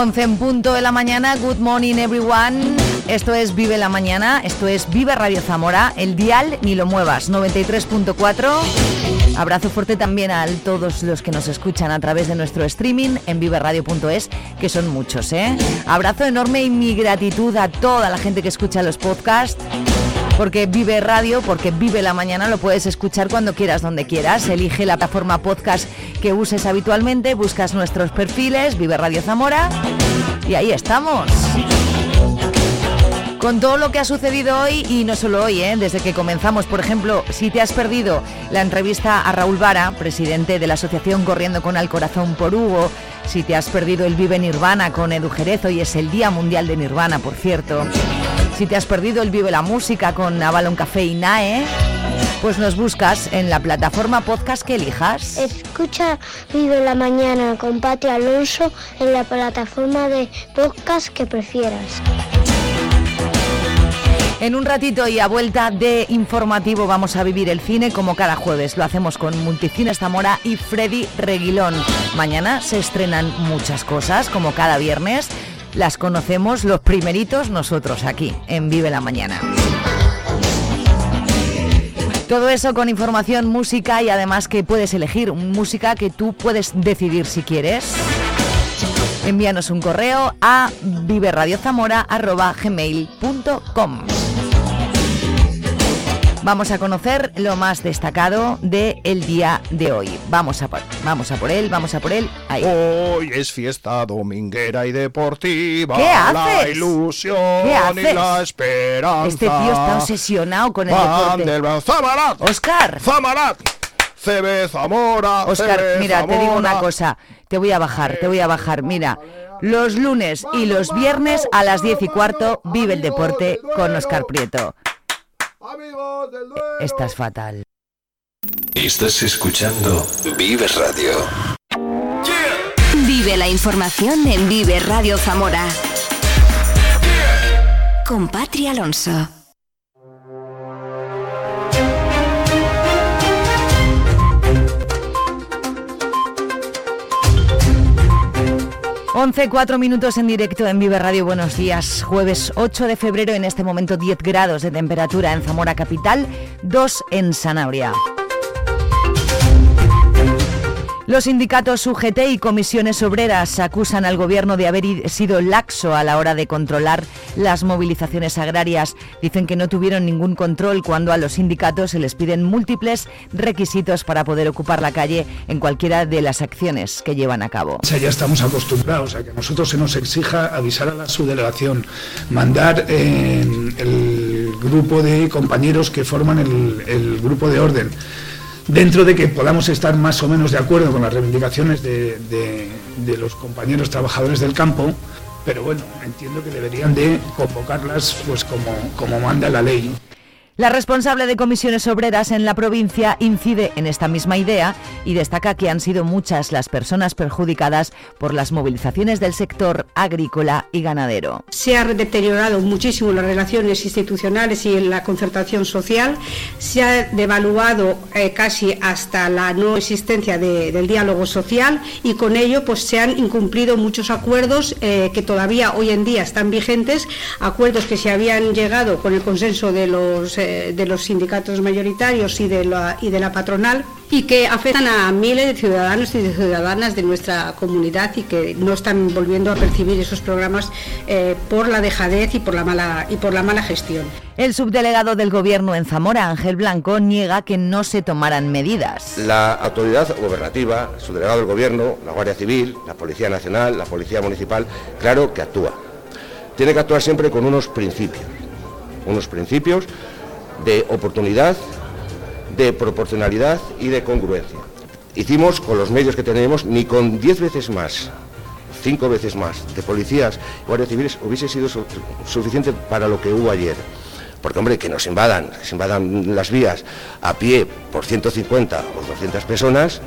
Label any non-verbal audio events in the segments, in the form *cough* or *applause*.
11 en punto de la mañana, good morning everyone. Esto es Vive la Mañana, esto es Vive Radio Zamora, el dial ni lo muevas, 93.4. Abrazo fuerte también a todos los que nos escuchan a través de nuestro streaming en viveradio.es, que son muchos, ¿eh? Abrazo enorme y mi gratitud a toda la gente que escucha los podcasts porque Vive Radio, porque Vive la Mañana, lo puedes escuchar cuando quieras, donde quieras. Elige la plataforma podcast que uses habitualmente, buscas nuestros perfiles, Vive Radio Zamora, y ahí estamos. Con todo lo que ha sucedido hoy, y no solo hoy, ¿eh? desde que comenzamos, por ejemplo, si te has perdido la entrevista a Raúl Vara, presidente de la asociación Corriendo con el Corazón por Hugo, si te has perdido el Vive Nirvana con Edu Jerez, hoy es el Día Mundial de Nirvana, por cierto. Si te has perdido el Vive la Música con Avalon Café y NAE, pues nos buscas en la plataforma podcast que elijas. Escucha Vive la Mañana con Pati Alonso en la plataforma de podcast que prefieras. En un ratito y a vuelta de informativo vamos a vivir el cine como cada jueves. Lo hacemos con Multicines Zamora y Freddy Reguilón. Mañana se estrenan muchas cosas como cada viernes las conocemos los primeritos nosotros aquí en Vive la Mañana. Todo eso con información, música y además que puedes elegir música que tú puedes decidir si quieres. Envíanos un correo a viveradiozamora.gmail.com Vamos a conocer lo más destacado del el día de hoy. Vamos a, por, vamos a por él, vamos a por él. Ahí. Hoy es fiesta dominguera y deportiva. ¿Qué haces? La ilusión ¿Qué haces? y la esperanza. Este tío está obsesionado con el Van deporte. ¡Zamarat! Oscar. ¡Zamarat! CB Zamora. Oscar, CB mira, te digo una cosa. Te voy a bajar, te voy a bajar. Mira, los lunes y los viernes a las 10 y cuarto vive el deporte con Oscar Prieto. Amigos del duelo. Estás fatal. Estás escuchando Vive Radio. Vive la información en Vive Radio Zamora. Con Patri Alonso. Once, cuatro minutos en directo en Vive Radio. Buenos días. Jueves 8 de febrero, en este momento 10 grados de temperatura en Zamora Capital, 2 en Sanabria. Los sindicatos UGT y comisiones obreras acusan al gobierno de haber sido laxo a la hora de controlar las movilizaciones agrarias. Dicen que no tuvieron ningún control cuando a los sindicatos se les piden múltiples requisitos para poder ocupar la calle en cualquiera de las acciones que llevan a cabo. Ya estamos acostumbrados a que a nosotros se nos exija avisar a la subdelegación, mandar eh, el grupo de compañeros que forman el, el grupo de orden, dentro de que podamos estar más o menos de acuerdo con las reivindicaciones de, los compañeros trabajadores del campo, pero bueno, entiendo que deberían de convocarlas pues como, como manda la ley. La responsable de comisiones obreras en la provincia incide en esta misma idea y destaca que han sido muchas las personas perjudicadas por las movilizaciones del sector agrícola y ganadero. Se han deteriorado muchísimo las relaciones institucionales y la concertación social, se ha devaluado eh, casi hasta la no existencia de- del diálogo social y con ello pues, se han incumplido muchos acuerdos eh, que todavía hoy en día están vigentes, acuerdos que se habían llegado con el consenso de los, eh, de los sindicatos mayoritarios y de, la, y de la patronal y que afectan a miles de ciudadanos y de ciudadanas de nuestra comunidad y que no están volviendo a percibir esos programas eh, por la dejadez y por la mala y por la mala gestión. El subdelegado del gobierno en Zamora, Ángel Blanco, niega que no se tomaran medidas. La autoridad gobernativa, su delegado del gobierno, la Guardia Civil, la Policía Nacional, la Policía Municipal, claro que actúa. Tiene que actuar siempre con unos principios, unos principios de oportunidad, de proporcionalidad y de congruencia. Hicimos con los medios que tenemos ni con diez veces más cinco veces más de policías y guardias civiles hubiese sido suficiente para lo que hubo ayer. Porque, hombre, que nos invadan, que se invadan las vías a pie por 150 o 200 personas,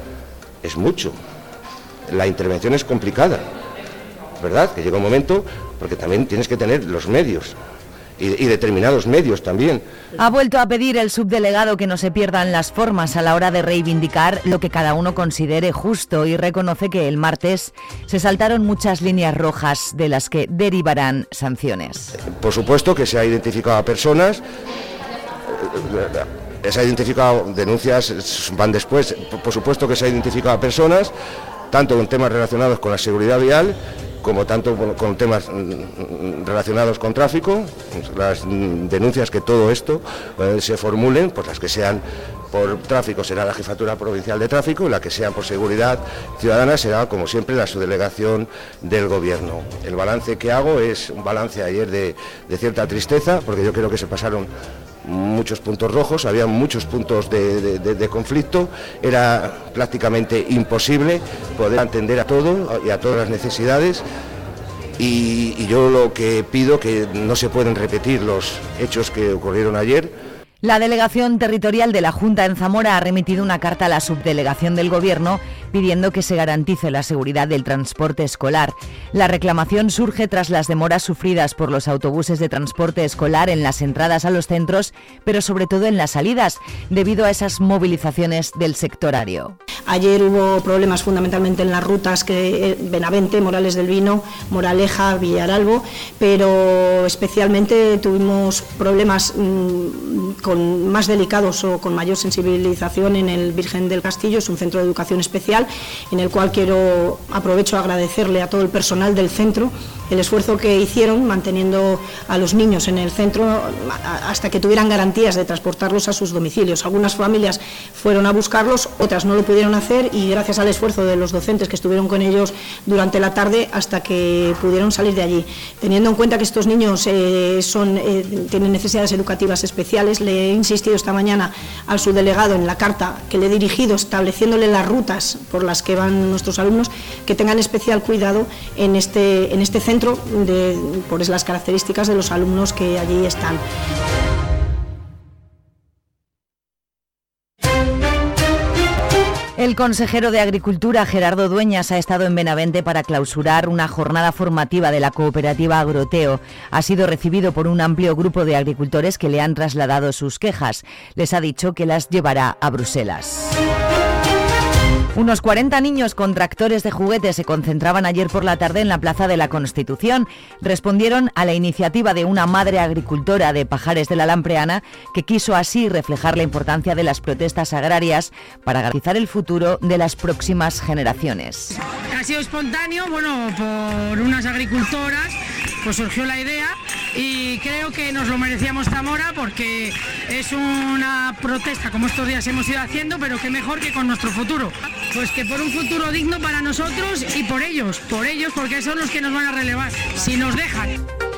es mucho. La intervención es complicada, ¿verdad? Que llega un momento, porque también tienes que tener los medios y, determinados medios también. Ha vuelto a pedir el subdelegado que no se pierdan las formas a la hora de reivindicar lo que cada uno considere justo y reconoce que el martes se saltaron muchas líneas rojas de las que derivarán sanciones. Por supuesto que se ha identificado a personas se ha identificado denuncias van después por supuesto que se ha identificado a personas tanto con temas relacionados con la seguridad vial como tanto con temas mm, relacionados con tráfico, las denuncias que todo esto eh, se formulen, pues las que sean por tráfico será la Jefatura Provincial de Tráfico y la que sean por seguridad ciudadana será, como siempre, la subdelegación del Gobierno. El balance que hago es un balance ayer de, cierta tristeza, porque yo creo que se pasaron muchos puntos rojos, había muchos puntos de, conflicto, era prácticamente imposible poder atender a todo y a todas las necesidades. Y, y yo lo que pido que no se pueden repetir los hechos que ocurrieron ayer, la delegación territorial de la Junta en Zamora ha remitido una carta a la subdelegación del Gobierno pidiendo que se garantice la seguridad del transporte escolar. La reclamación surge tras las demoras sufridas por los autobuses de transporte escolar en las entradas a los centros, pero sobre todo en las salidas, debido a esas movilizaciones del sectorario. Ayer hubo problemas fundamentalmente en las rutas que eh, Benavente, Morales del Vino, Moraleja, Villaralbo, pero especialmente tuvimos problemas mm, con más delicados o con mayor sensibilización en el Virgen del Castillo, es un centro de educación especial en el cual quiero aprovecho agradecerle a todo el personal del centro el esfuerzo que hicieron manteniendo a los niños en el centro hasta que tuvieran garantías de transportarlos a sus domicilios. Algunas familias fueron a buscarlos, otras no lo pudieron hacer y gracias al esfuerzo de los docentes que estuvieron con ellos durante la tarde hasta que pudieron salir de allí. Teniendo en cuenta que estos niños eh, son, eh, tienen necesidades educativas especiales, le he insistido esta mañana al subdelegado en la carta que le he dirigido estableciéndole las rutas por las que van nuestros alumnos que tengan especial cuidado en este, en este centro por las características de los alumnos que allí están. El consejero de Agricultura, Gerardo Dueñas, ha estado en Benavente para clausurar una jornada formativa de la cooperativa Agroteo. Ha sido recibido por un amplio grupo de agricultores que le han trasladado sus quejas. Les ha dicho que las llevará a Bruselas. Unos 40 niños con tractores de juguete se concentraban ayer por la tarde en la Plaza de la Constitución. Respondieron a la iniciativa de una madre agricultora de Pajares de la Lampreana que quiso así reflejar la importancia de las protestas agrarias para garantizar el futuro de las próximas generaciones. Ha sido espontáneo, bueno, por unas agricultoras, pues surgió la idea y creo que nos lo merecíamos Zamora porque es una protesta como estos días hemos ido haciendo, pero que mejor que con nuestro futuro. Pues que por un futuro digno para nosotros y por ellos, por ellos, porque son los que nos van a relevar, si nos dejan.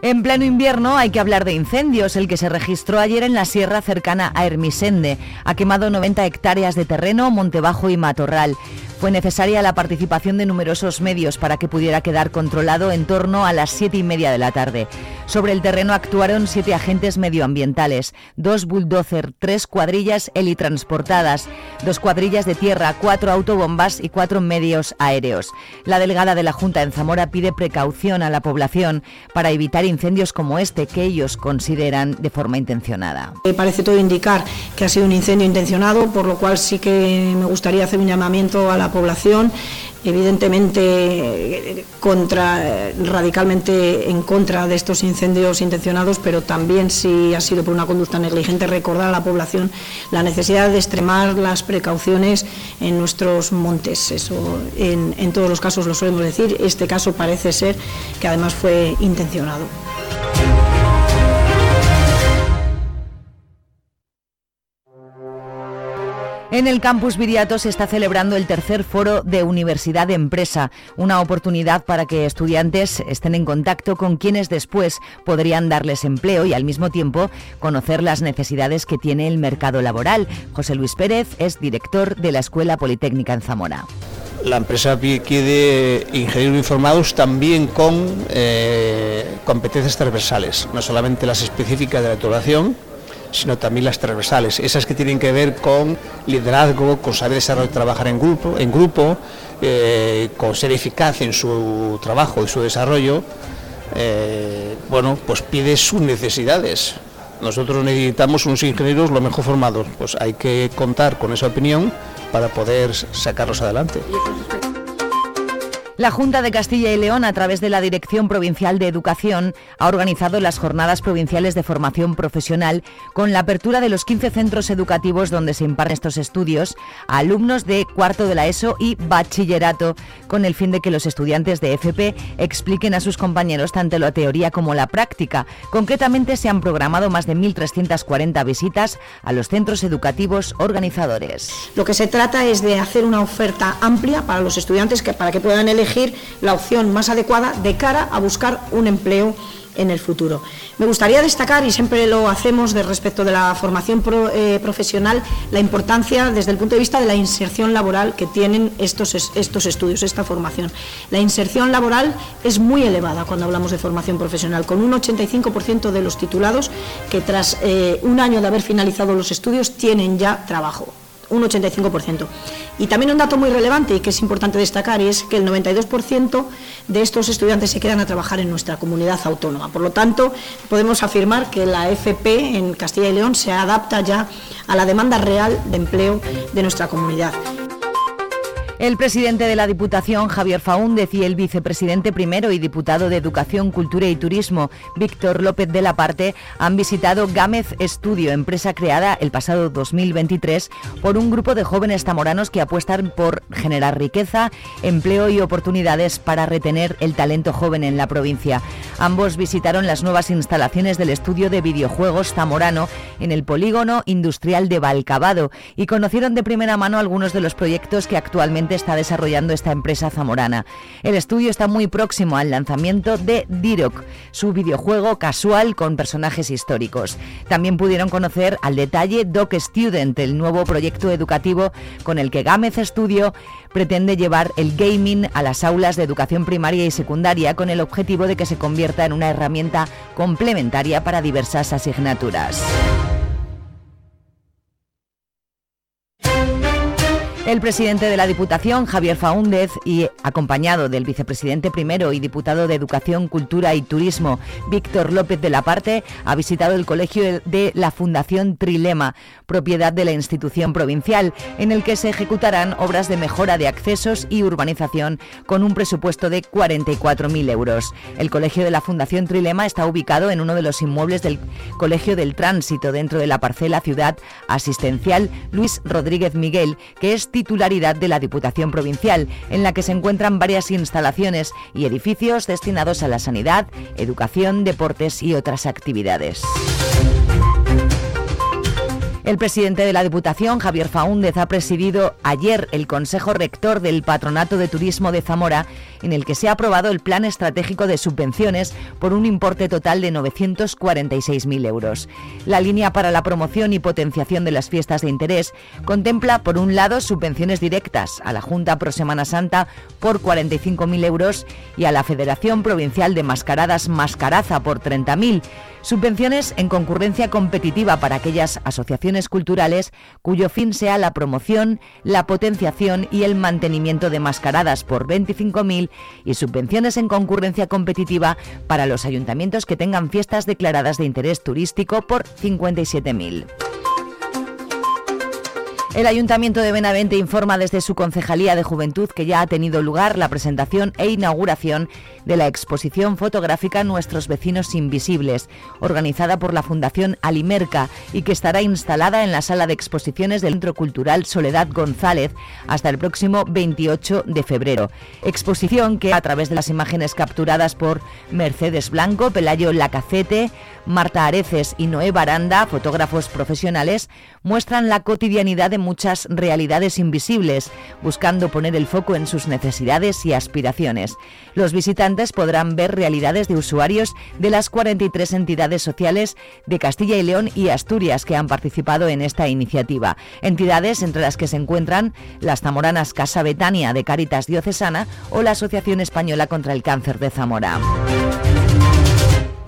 En pleno invierno hay que hablar de incendios. El que se registró ayer en la sierra cercana a Hermisende ha quemado 90 hectáreas de terreno, Montebajo y Matorral. Fue necesaria la participación de numerosos medios para que pudiera quedar controlado en torno a las siete y media de la tarde. Sobre el terreno actuaron siete agentes medioambientales, dos bulldozer, tres cuadrillas helitransportadas, dos cuadrillas de tierra, cuatro autobombas y cuatro medios aéreos. La delegada de la Junta en Zamora pide precaución a la población para evitar incendios como este que ellos consideran de forma intencionada. Parece todo indicar que ha sido un incendio intencionado, por lo cual sí que me gustaría hacer un llamamiento a la población, evidentemente radicalmente en contra de estos incendios intencionados, pero también si ha sido por una conducta negligente, recordar a la población la necesidad de extremar las precauciones en nuestros montes. Eso en, en todos los casos lo solemos decir. Este caso parece ser que además fue intencionado. En el campus Viriato se está celebrando el tercer foro de Universidad Empresa, una oportunidad para que estudiantes estén en contacto con quienes después podrían darles empleo y al mismo tiempo conocer las necesidades que tiene el mercado laboral. José Luis Pérez es director de la Escuela Politécnica en Zamora. La empresa quiere ingenieros informados también con eh, competencias transversales, no solamente las específicas de la titulación, sino también las transversales, esas que tienen que ver con liderazgo, con saber desarrollar, trabajar en grupo, en grupo eh, con ser eficaz en su trabajo y su desarrollo, eh, bueno, pues pide sus necesidades. Nosotros necesitamos unos ingenieros lo mejor formados, pues hay que contar con esa opinión para poder sacarlos adelante. La Junta de Castilla y León, a través de la Dirección Provincial de Educación, ha organizado las Jornadas Provinciales de Formación Profesional con la apertura de los 15 centros educativos donde se imparten estos estudios a alumnos de cuarto de la ESO y bachillerato, con el fin de que los estudiantes de FP expliquen a sus compañeros tanto la teoría como la práctica. Concretamente, se han programado más de 1.340 visitas a los centros educativos organizadores. Lo que se trata es de hacer una oferta amplia para los estudiantes que, para que puedan elegir la opción más adecuada de cara a buscar un empleo en el futuro. Me gustaría destacar, y siempre lo hacemos de respecto de la formación eh, profesional, la importancia desde el punto de vista de la inserción laboral que tienen estos, estos estudios, esta formación. La inserción laboral es muy elevada cuando hablamos de formación profesional, con un 85% de los titulados que tras eh, un año de haber finalizado los estudios tienen ya trabajo un 85%. Y también un dato muy relevante y que es importante destacar es que el 92% de estos estudiantes se quedan a trabajar en nuestra comunidad autónoma. Por lo tanto, podemos afirmar que la FP en Castilla y León se adapta ya a la demanda real de empleo de nuestra comunidad. El presidente de la Diputación, Javier Faúndez, y el vicepresidente primero y diputado de Educación, Cultura y Turismo, Víctor López de la Parte, han visitado Gámez Estudio, empresa creada el pasado 2023 por un grupo de jóvenes tamoranos que apuestan por generar riqueza, empleo y oportunidades para retener el talento joven en la provincia. Ambos visitaron las nuevas instalaciones del estudio de videojuegos zamorano en el polígono industrial de Valcabado y conocieron de primera mano algunos de los proyectos que actualmente está desarrollando esta empresa zamorana. El estudio está muy próximo al lanzamiento de Dirok, su videojuego casual con personajes históricos. También pudieron conocer al detalle Doc Student, el nuevo proyecto educativo con el que Gámez Studio pretende llevar el gaming a las aulas de educación primaria y secundaria con el objetivo de que se convierta en una herramienta complementaria para diversas asignaturas. El presidente de la Diputación, Javier Faúndez, y acompañado del vicepresidente primero y diputado de Educación, Cultura y Turismo, Víctor López de la Parte, ha visitado el colegio de la Fundación Trilema, propiedad de la institución provincial, en el que se ejecutarán obras de mejora de accesos y urbanización con un presupuesto de 44.000 euros. El colegio de la Fundación Trilema está ubicado en uno de los inmuebles del Colegio del Tránsito, dentro de la parcela Ciudad Asistencial Luis Rodríguez Miguel, que es titularidad de la Diputación Provincial, en la que se encuentran varias instalaciones y edificios destinados a la sanidad, educación, deportes y otras actividades. El presidente de la Diputación, Javier Faúndez, ha presidido ayer el Consejo Rector del Patronato de Turismo de Zamora, en el que se ha aprobado el Plan Estratégico de Subvenciones por un importe total de 946.000 euros. La línea para la promoción y potenciación de las fiestas de interés contempla, por un lado, subvenciones directas a la Junta Pro Semana Santa por 45.000 euros y a la Federación Provincial de Mascaradas Mascaraza por 30.000 Subvenciones en concurrencia competitiva para aquellas asociaciones culturales cuyo fin sea la promoción, la potenciación y el mantenimiento de mascaradas por 25.000 y subvenciones en concurrencia competitiva para los ayuntamientos que tengan fiestas declaradas de interés turístico por 57.000. El Ayuntamiento de Benavente informa desde su Concejalía de Juventud que ya ha tenido lugar la presentación e inauguración de la exposición fotográfica Nuestros vecinos invisibles, organizada por la Fundación Alimerca y que estará instalada en la sala de exposiciones del Centro Cultural Soledad González hasta el próximo 28 de febrero. Exposición que a través de las imágenes capturadas por Mercedes Blanco, Pelayo Lacacete, Marta Areces y Noé Baranda, fotógrafos profesionales, muestran la cotidianidad de muchas realidades invisibles, buscando poner el foco en sus necesidades y aspiraciones. Los visitantes podrán ver realidades de usuarios de las 43 entidades sociales de Castilla y León y Asturias que han participado en esta iniciativa. Entidades entre las que se encuentran las zamoranas Casa Betania de Caritas Diocesana o la Asociación Española contra el Cáncer de Zamora.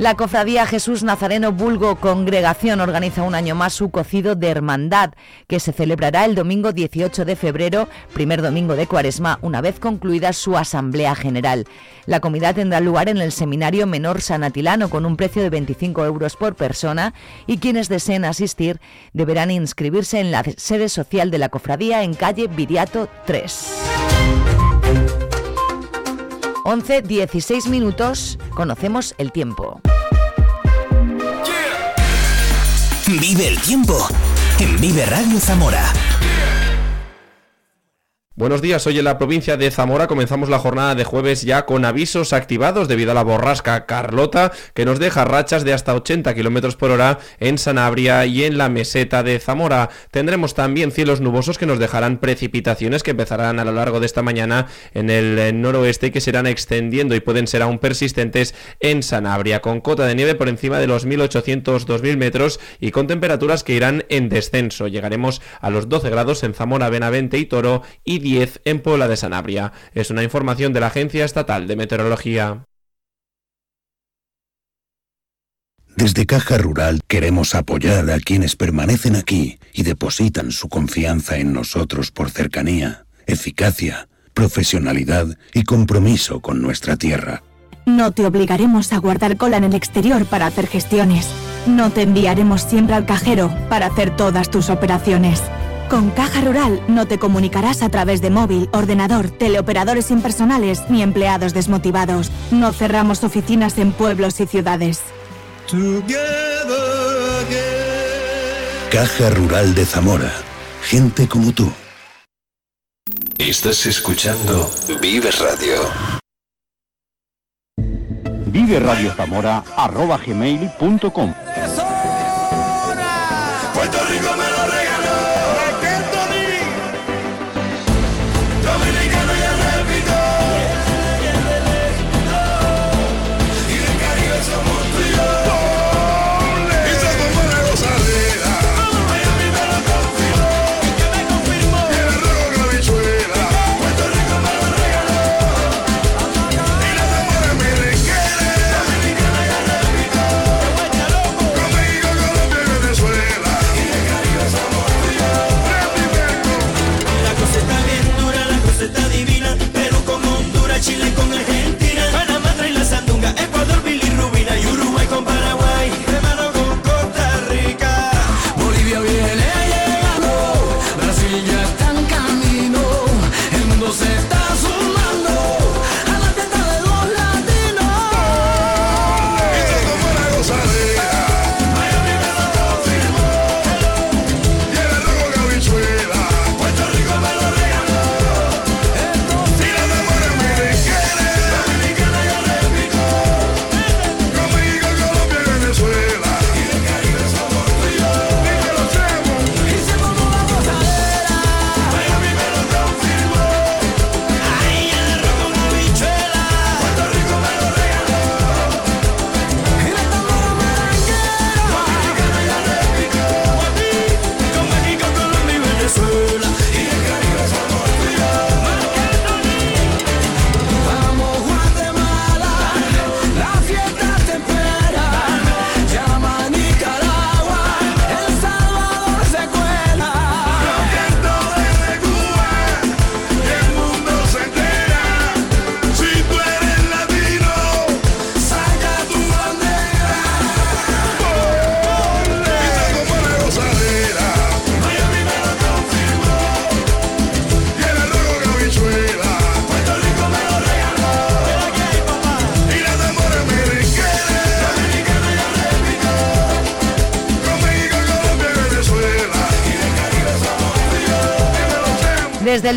La cofradía Jesús Nazareno Bulgo Congregación organiza un año más su cocido de hermandad, que se celebrará el domingo 18 de febrero, primer domingo de cuaresma, una vez concluida su asamblea general. La comida tendrá lugar en el Seminario Menor San Atilano con un precio de 25 euros por persona y quienes deseen asistir deberán inscribirse en la sede social de la cofradía en calle Viriato 3. 11, 16 minutos, conocemos el tiempo. Vive el tiempo en Vive Radio Zamora. Buenos días, hoy en la provincia de Zamora comenzamos la jornada de jueves ya con avisos activados debido a la borrasca Carlota que nos deja rachas de hasta 80 km por hora en Sanabria y en la meseta de Zamora. Tendremos también cielos nubosos que nos dejarán precipitaciones que empezarán a lo largo de esta mañana en el noroeste y que se irán extendiendo y pueden ser aún persistentes en Sanabria con cota de nieve por encima de los 1800-2000 metros y con temperaturas que irán en descenso. Llegaremos a los 12 grados en Zamora, Benavente y Toro y 10 en Puebla de Sanabria. Es una información de la Agencia Estatal de Meteorología. Desde Caja Rural queremos apoyar a quienes permanecen aquí y depositan su confianza en nosotros por cercanía, eficacia, profesionalidad y compromiso con nuestra tierra. No te obligaremos a guardar cola en el exterior para hacer gestiones. No te enviaremos siempre al cajero para hacer todas tus operaciones. Con Caja Rural no te comunicarás a través de móvil, ordenador, teleoperadores impersonales ni empleados desmotivados. No cerramos oficinas en pueblos y ciudades. Caja Rural de Zamora. Gente como tú. Estás escuchando Vive Radio. Vive Radio Zamora arroba gmail.com Puerto Rico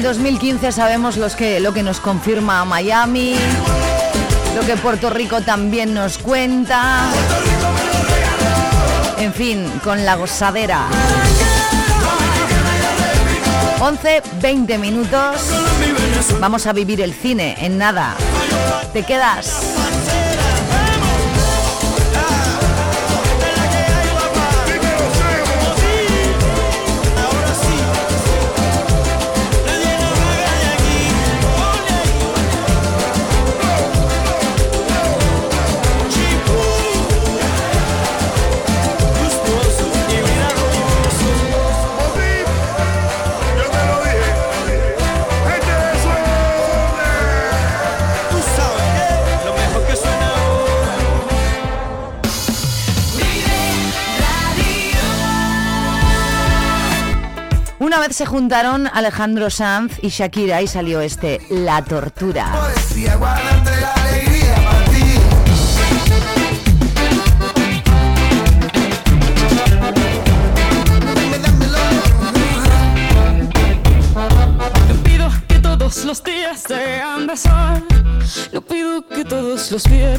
2015 sabemos los que, lo que nos confirma Miami, lo que Puerto Rico también nos cuenta. En fin, con la gozadera. 11, 20 minutos. Vamos a vivir el cine en nada. ¿Te quedas? se juntaron Alejandro Sanz y Shakira y salió este La Tortura. Poesía, la alegría para ti. Pido que todos los días sean de sol, no pido que todos los días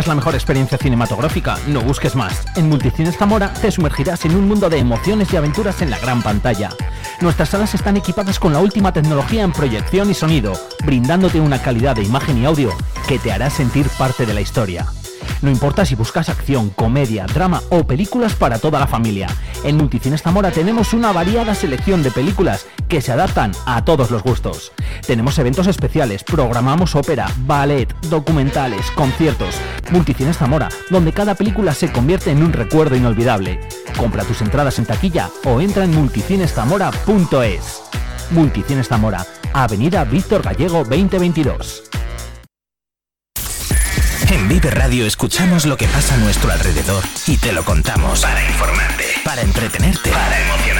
buscas la mejor experiencia cinematográfica, no busques más. En Multicines Zamora te sumergirás en un mundo de emociones y aventuras en la gran pantalla. Nuestras salas están equipadas con la última tecnología en proyección y sonido, brindándote una calidad de imagen y audio que te hará sentir parte de la historia. No importa si buscas acción, comedia, drama o películas para toda la familia. En Multicines Zamora tenemos una variada selección de películas que se adaptan a todos los gustos. Tenemos eventos especiales, programamos ópera, ballet, documentales, conciertos, Multicines Zamora, donde cada película se convierte en un recuerdo inolvidable. Compra tus entradas en taquilla o entra en multicineszamora.es. Multicines Zamora, Avenida Víctor Gallego 2022. En Vive Radio escuchamos lo que pasa a nuestro alrededor y te lo contamos para informarte, para entretenerte, para emocionarte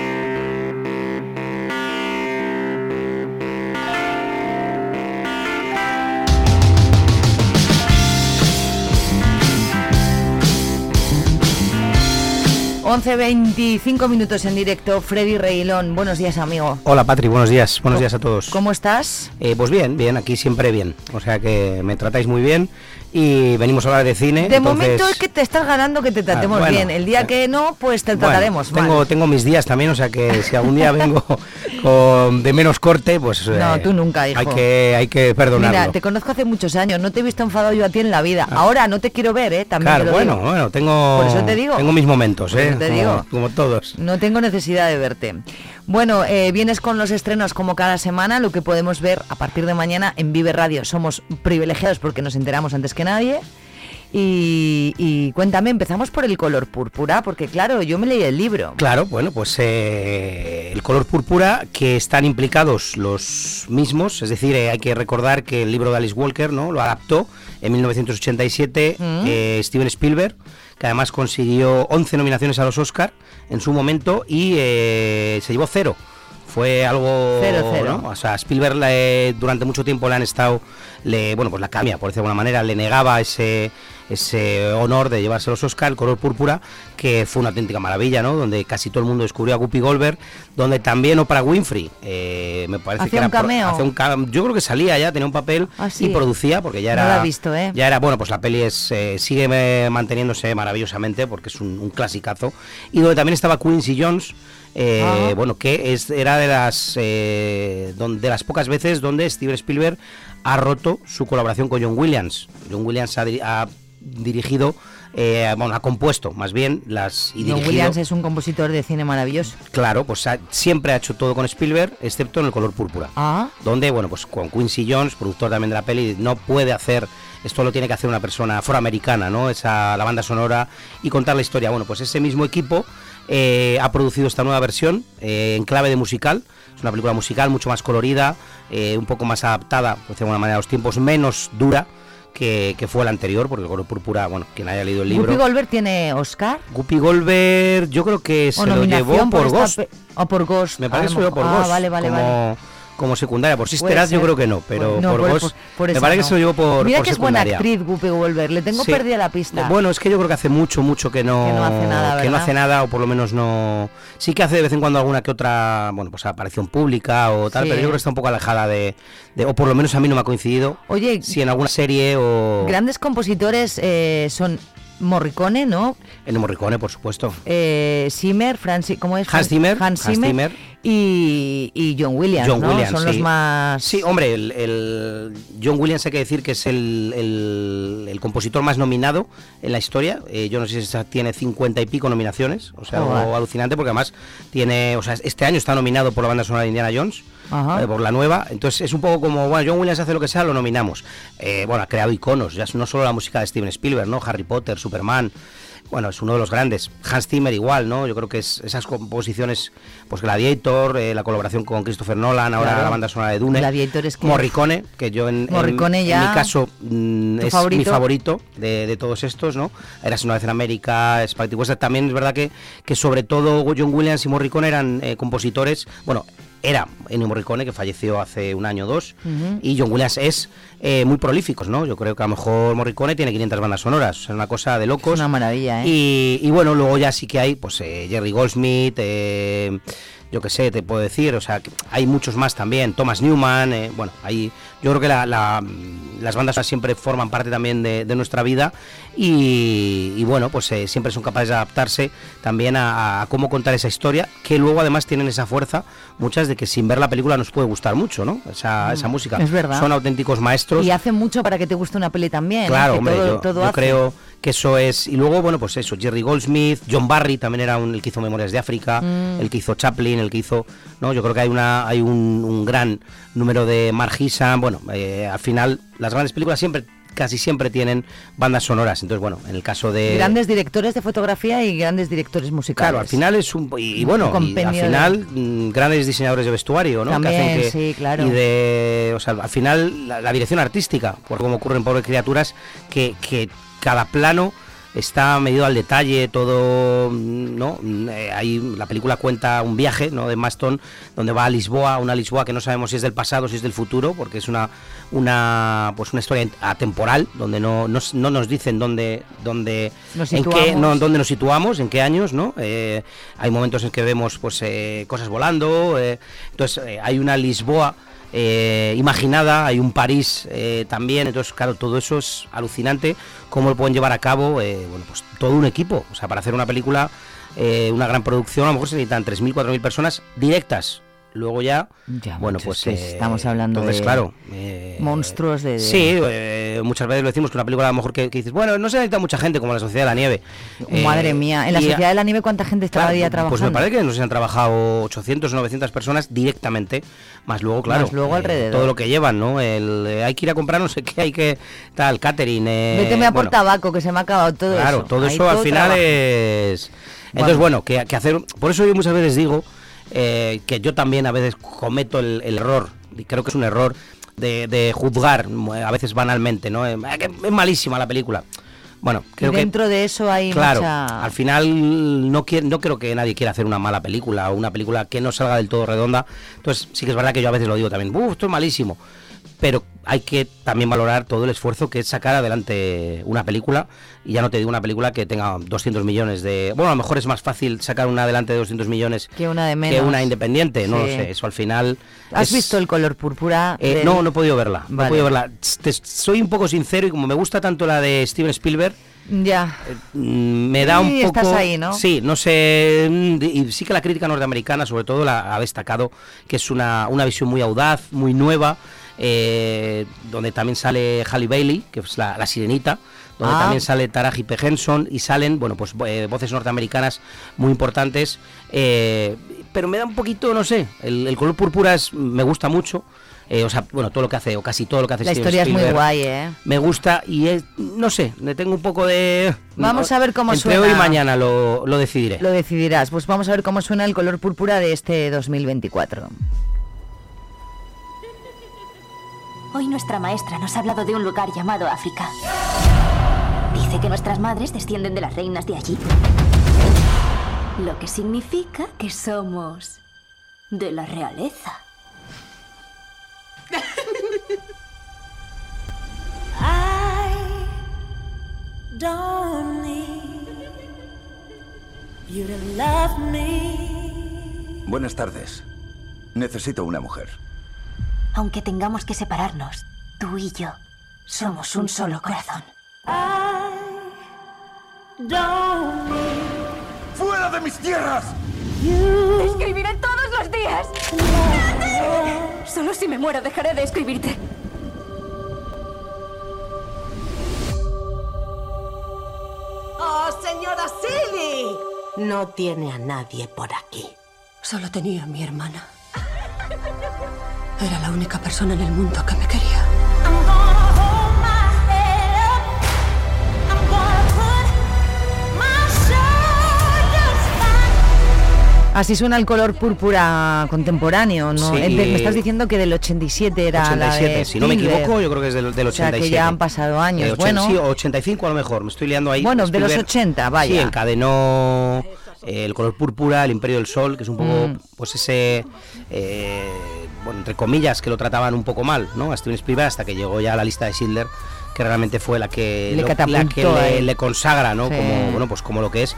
Once 25 minutos en directo, Freddy Reilón. Buenos días, amigo. Hola Patri, buenos días, buenos días a todos. ¿Cómo estás? Eh, pues bien, bien, aquí siempre bien. O sea que me tratáis muy bien y venimos a hablar de cine. De entonces- momento es que te estás ganando que te tratemos Ah, bueno. bien. El día que no, pues te Bueno, trataremos mal. tengo, tengo mis días también, o sea que si algún día vengo *laughs* con de menos corte, pues No, eh, tú nunca, hijo. Hay que, hay que perdonarlo. Mira, te conozco hace muchos años, no te he visto enfadado yo a ti en la vida. Ahora no te quiero ver, ¿eh? También Ah. claro, bueno, digo. bueno, tengo, Por eso te digo. tengo mis momentos, ¿eh? te como, digo. como todos. No tengo necesidad de verte. Bueno, eh, vienes con los estrenos como cada semana, lo que podemos ver a partir de mañana en Vive Radio. Somos privilegiados porque nos enteramos antes que nadie. Y, y cuéntame, empezamos por el color púrpura, porque claro, yo me leí el libro. Claro, bueno, pues eh, el color púrpura que están implicados los mismos, es decir, eh, hay que recordar que el libro de Alice Walker, ¿no? Lo adaptó en 1987 Mm. eh, Steven Spielberg, que además consiguió 11 nominaciones a los Oscar en su momento y eh, se llevó cero. Fue algo, Cero, cero. ¿no? O sea, Spielberg le- durante mucho tiempo le han estado, le, bueno, pues la cambia, por decirlo de alguna manera, le negaba ese, ese honor de llevarse los Oscar, el color púrpura, que fue una auténtica maravilla, ¿no? Donde casi todo el mundo descubrió a Guppy Goldberg, donde también Oprah Winfrey, eh, me parece ¿Hacía que era un cameo? hacía un cam- yo creo que salía ya, tenía un papel Ah, sí. y producía, porque ya No era, visto, ¿eh? ya era, bueno, pues la peli es, eh, sigue manteniéndose maravillosamente, porque es un, un clasicazo, y donde también estaba Quincy Jones, eh, Ah. bueno, que es, era de las eh, don- de las pocas veces donde Steven Spielberg ha roto su colaboración con John Williams. John Williams ha, di- ha dirigido, eh, bueno, ha compuesto más bien las y John. Williams es un compositor de cine maravilloso. Claro, pues ha- siempre ha hecho todo con Spielberg, excepto en el color púrpura. Ah, Donde, bueno, pues con Quincy Jones, productor también de la peli, no puede hacer, esto lo tiene que hacer una persona afroamericana, ¿no? Esa, la banda sonora y contar la historia. Bueno, pues ese mismo equipo eh, ha producido esta nueva versión eh, en clave de musical. Es una película musical mucho más colorida, eh, un poco más adaptada, pues de alguna manera, a los tiempos, menos dura que, que fue la anterior, porque el color púrpura, bueno, quien haya leído el libro. Guppy Goldberg tiene Oscar. Guppy Goldberg, yo creo que se lo llevó por Ghost. O por Ghost. Me parece que se lo llevó por. Ghost. Ah, vale, vale, como, vale. Como secundaria. Por Puede Sisteraz yo creo que no, pero No, por, por- Ghost. por- por me parece no. que se lo llevó por, Mira que es buena actriz, Guppy Goldberg. Le tengo Sí. perdida la pista. Bueno, es que yo creo que hace mucho, mucho que no, Que no hace nada, que no ¿verdad? hace nada, o por lo menos no. Sí que hace de vez en cuando alguna que otra, bueno, pues aparición pública o tal, Sí. pero yo creo que está un poco alejada de, de- o por lo menos a mí no me ha coincidido. Oye, si en alguna serie o Grandes compositores eh, son Morricone, ¿no? en Morricone, por supuesto. Eh, Zimmer, Francis, ¿cómo es? Hans Zimmer, Hans Hans Zimmer, Zimmer. Y, y John Williams, John ¿no? Williams, son los sí. más... Sí, hombre, el, el John Williams hay que decir que es el, el- el compositor más nominado en la historia. Eh, yo no sé si esa tiene cincuenta y pico nominaciones, o sea, algo Joder. alucinante porque además tiene, o sea, este año está nominado por la banda sonora de Indiana Jones. Ajá. eh, por la nueva, entonces es un poco como, bueno, John Williams hace lo que sea, lo nominamos. Eh, bueno, ha creado iconos, ya no solo la música de Steven Spielberg, ¿no? Harry Potter, Superman, bueno, es uno de los grandes. Hans Zimmer igual, ¿no? Yo creo que es esas composiciones, pues Gladiator, eh, la colaboración con Christopher Nolan, ahora Claro. la banda sonora de Dune. Gladiator es que- Morricone, que yo en, en- Morricone en ya- mi caso mm, ¿Tu es mi favorito? favorito de, de todos estos, ¿no? Era una vez en América, Spaghetti Western. También es verdad que, que sobre todo John Williams y Morricone eran eh, compositores, bueno, era Ennio Morricone, que falleció hace un año o dos, y John Williams es eh, muy prolíficos, ¿no? Yo creo que a lo mejor Morricone tiene 500 bandas sonoras, o sea, es una cosa de locos. Es una maravilla, ¿eh? Y, y bueno, luego ya sí que hay, pues, eh, Jerry Goldsmith, eh, yo qué sé, te puedo decir, o sea, que hay muchos más también, Thomas Newman, eh, bueno, hay, yo creo que la- la- las bandas siempre forman parte también de, de nuestra vida y, y bueno, pues eh, siempre son capaces de adaptarse también a, a cómo contar esa historia, que luego además tienen esa fuerza, muchas de que sin ver la película nos puede gustar mucho, ¿no? Esa, esa música. Mm, es verdad. Son auténticos maestros. Y hace mucho para que te guste una peli también. ¿eh? Claro, Que hombre, todo, yo, todo yo hace. creo que eso es. Y luego, bueno, pues eso, Jerry Goldsmith, John Barry también era un, el que hizo Memorias de África, Mm. el que hizo Chaplin, el que hizo. No, yo creo que hay una hay un, un gran número de Mark Hissam. Bueno, eh, al final, las grandes películas siempre casi siempre tienen bandas sonoras. Entonces, bueno, en el caso de... Grandes directores de fotografía y grandes directores musicales. Claro, al final es un... Y, y Un bueno, y al de- final mm, grandes diseñadores de vestuario, ¿no? También, que hacen que, sí, claro. Y de... O sea, al final la, la dirección artística, por como ocurre en Pobre Criaturas, que, que cada plano está medido al detalle, todo, mm, ¿no? Mm, eh, ahí la película cuenta un viaje, ¿no? De Maston, donde va a Lisboa, una Lisboa que no sabemos si es del pasado, si es del futuro, porque es una, una, pues una historia atemporal, donde no, no, no nos dicen dónde, dónde, Nos en qué, no, dónde nos situamos, en qué años, ¿no? Eh, hay momentos en que vemos, pues, eh, cosas volando, eh, entonces eh, hay una Lisboa eh, imaginada, hay un París eh, también, entonces claro, todo eso es alucinante, cómo lo pueden llevar a cabo, eh, bueno, pues todo un equipo, o sea, para hacer una película, una gran producción, a lo mejor se necesitan 3.000, 4.000 personas directas, luego ya, Ya, bueno, pues que eh, estamos hablando entonces, de claro, eh, monstruos de... de- Sí, eh, muchas veces lo decimos que una película a lo mejor que, que dices, bueno, no se necesita mucha gente como La Sociedad de la Nieve. Eh, Madre mía, en la Sociedad de la Nieve, ¿cuánta gente está cada día Claro, trabajando? Pues me parece que nos han trabajado 800 o 900 personas directamente, más luego, claro. Más luego alrededor. Todo lo que llevan, ¿no? El, hay que ir a comprar no sé qué, hay que. Tal, catering. Eh, Véteme a por bueno, tabaco, que se me ha acabado todo Claro, eso. todo Ahí eso al final trabajo. es. Entonces, bueno, que, que hacer. Por eso yo muchas veces digo eh, que yo también a veces cometo el, el error, y creo que es un error de, de juzgar a veces banalmente, ¿no? Eh, es malísima la película. Bueno, Y creo que. dentro de eso hay Claro, mucha... al final no, quiero, no creo que nadie quiera hacer una mala película o una película que no salga del todo redonda. Entonces sí que es verdad que yo a veces lo digo también, "Uf, esto es malísimo. Pero hay que también valorar todo el esfuerzo que es sacar adelante una película. Y ya no te digo una película que tenga 200 millones de... Bueno, a lo mejor es más fácil sacar una adelante de 200 millones Que una de menos. que una independiente. No lo sé, eso al final... ¿Has es- visto el color púrpura? eh, del- No, no he podido verla. No he podido verla. Te- soy un poco sincero y como me gusta tanto la de Steven Spielberg... Ya. Mm, me da un poco estás ahí, ¿no? sí no sé mm, y sí que la crítica norteamericana sobre todo la ha destacado que es una, una visión muy audaz muy nueva eh, donde también sale Halle Bailey que es la, la sirenita donde Ah. también sale Taraji P. Henson y salen bueno pues eh, voces norteamericanas muy importantes eh, pero me da un poquito no sé el, el color púrpura es, me gusta mucho eh, o sea, bueno, todo lo que hace, o casi todo lo que hace La Steven historia es muy guay, ¿eh? Me gusta y es, no sé, le tengo un poco de... Vamos a ver cómo Entre suena. hoy y mañana lo, lo decidiré. Lo decidirás. Pues vamos a ver cómo suena el color púrpura de este 2024. Hoy nuestra maestra nos ha hablado de un lugar llamado África. Dice que nuestras madres descienden de las reinas de allí. Lo que significa que somos de la realeza. Don't need you to love me. Buenas tardes. Necesito una mujer. Aunque tengamos que separarnos, tú y yo somos un solo corazón. Don't need ¡Fuera de mis tierras! Escribiré todos los días. Solo si me muero dejaré de escribirte. ¡Oh, señora Silly! No tiene a nadie por aquí. Solo tenía a mi hermana. Era la única persona en el mundo que me quería. Así suena el color púrpura contemporáneo, ¿no? Sí. De- me estás diciendo que del 87 era la 87, de si no me equivoco, yo creo que es del, del O sea, 87. que ya han pasado años. Eh, ochen- bueno, Sí, o 85 a lo mejor, me estoy liando ahí. Bueno, de los Spielberg, 80, vaya. Sí, encadenó eh, el color púrpura, el imperio del sol, que es un poco, Mm. pues ese, eh, bueno, entre comillas, que lo trataban un poco mal, ¿no? A Steven Spielberg hasta que llegó ya a la lista de Schindler, que realmente fue la que, Le lo- la que le, consagra, ¿no? Sí. Como, bueno, pues como lo que es.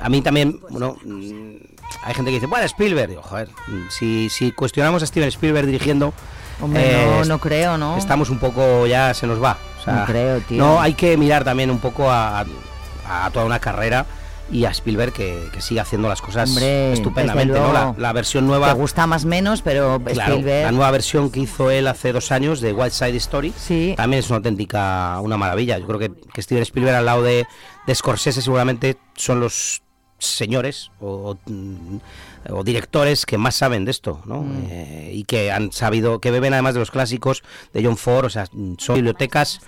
A mí también, bueno, mm, hay gente que dice, bueno, Spielberg, Digo, joder, mm, si, si cuestionamos a Steven Spielberg dirigiendo, Hombre, no, eh, no creo, ¿no? Estamos un poco, ya se nos va. O sea, No creo, tío. No, hay que mirar también un poco a, a toda una carrera y a Spielberg que, que sigue haciendo las cosas Hombre, estupendamente. ¿no? La, la versión nueva. Te gusta más menos, pero Claro, Spielberg... la nueva versión que hizo él hace dos años de White Side Story también es una auténtica, una maravilla. Yo creo que, que Steven Spielberg al lado de, de Scorsese seguramente son los señores o, o directores que más saben de esto, ¿no? Mm. Eh, y que han sabido, que beben además de los clásicos de John Ford, o sea, son bibliotecas.